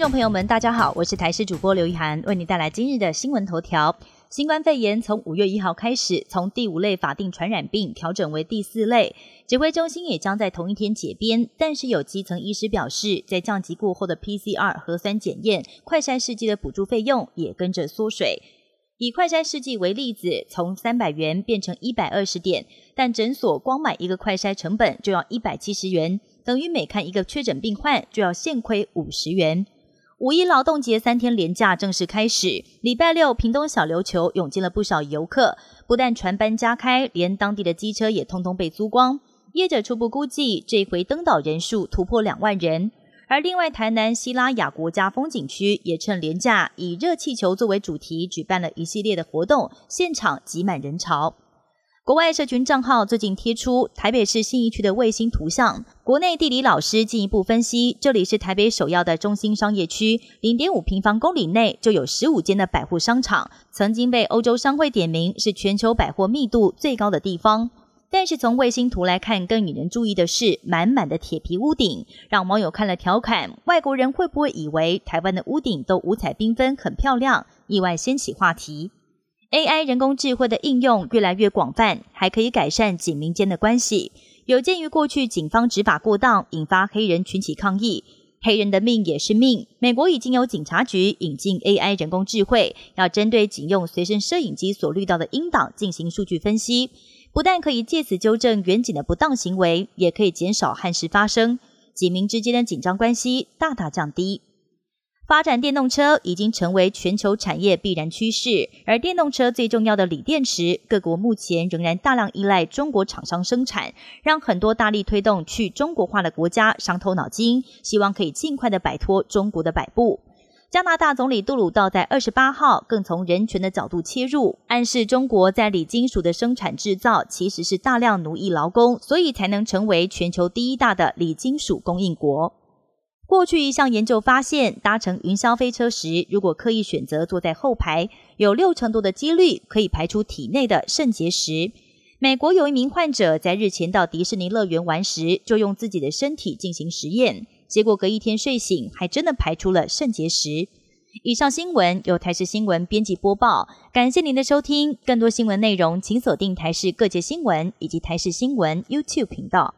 众朋友们，大家好，我是台视主播刘一涵，为您带来今日的新闻头条。新冠肺炎从五月一号开始，从第五类法定传染病调整为第四类，指挥中心也将在同一天解编。但是有基层医师表示，在降级过后的 PCR 核酸检验、快筛试剂的补助费用也跟着缩水。以快筛试剂为例子，从三百元变成一百二十点，但诊所光买一个快筛成本就要一百七十元，等于每看一个确诊病患就要现亏五十元。五一劳动节三天连假正式开始，礼拜六屏东小琉球涌进了不少游客，不但船班加开，连当地的机车也通通被租光。业者初步估计，这回登岛人数突破两万人。而另外，台南西拉雅国家风景区也趁连假，以热气球作为主题，举办了一系列的活动，现场挤满人潮。国外社群账号最近贴出台北市信义区的卫星图像，国内地理老师进一步分析，这里是台北首要的中心商业区，零点五平方公里内就有十五间的百货商场，曾经被欧洲商会点名是全球百货密度最高的地方。但是从卫星图来看，更引人注意的是满满的铁皮屋顶，让网友看了调侃：外国人会不会以为台湾的屋顶都五彩缤纷、很漂亮？意外掀起话题。AI 人工智慧的应用越来越广泛，还可以改善警民间的关系。有鉴于过去警方执法过当，引发黑人群起抗议。黑人的命也是命。美国已经有警察局引进 AI 人工智慧，要针对警用随身摄影机所滤到的音档进行数据分析，不但可以借此纠正远警的不当行为，也可以减少憾事发生，警民之间的紧张关系大大降低。发展电动车已经成为全球产业必然趋势，而电动车最重要的锂电池，各国目前仍然大量依赖中国厂商生产，让很多大力推动去中国化的国家伤透脑筋，希望可以尽快的摆脱中国的摆布。加拿大总理杜鲁道在二十八号更从人权的角度切入，暗示中国在锂金属的生产制造其实是大量奴役劳工，所以才能成为全球第一大的锂金属供应国。过去一项研究发现，搭乘云霄飞车时，如果刻意选择坐在后排，有六成多的几率可以排出体内的肾结石。美国有一名患者在日前到迪士尼乐园玩时，就用自己的身体进行实验，结果隔一天睡醒，还真的排出了肾结石。以上新闻由台视新闻编辑播报，感谢您的收听。更多新闻内容，请锁定台视各界新闻以及台视新闻 YouTube 频道。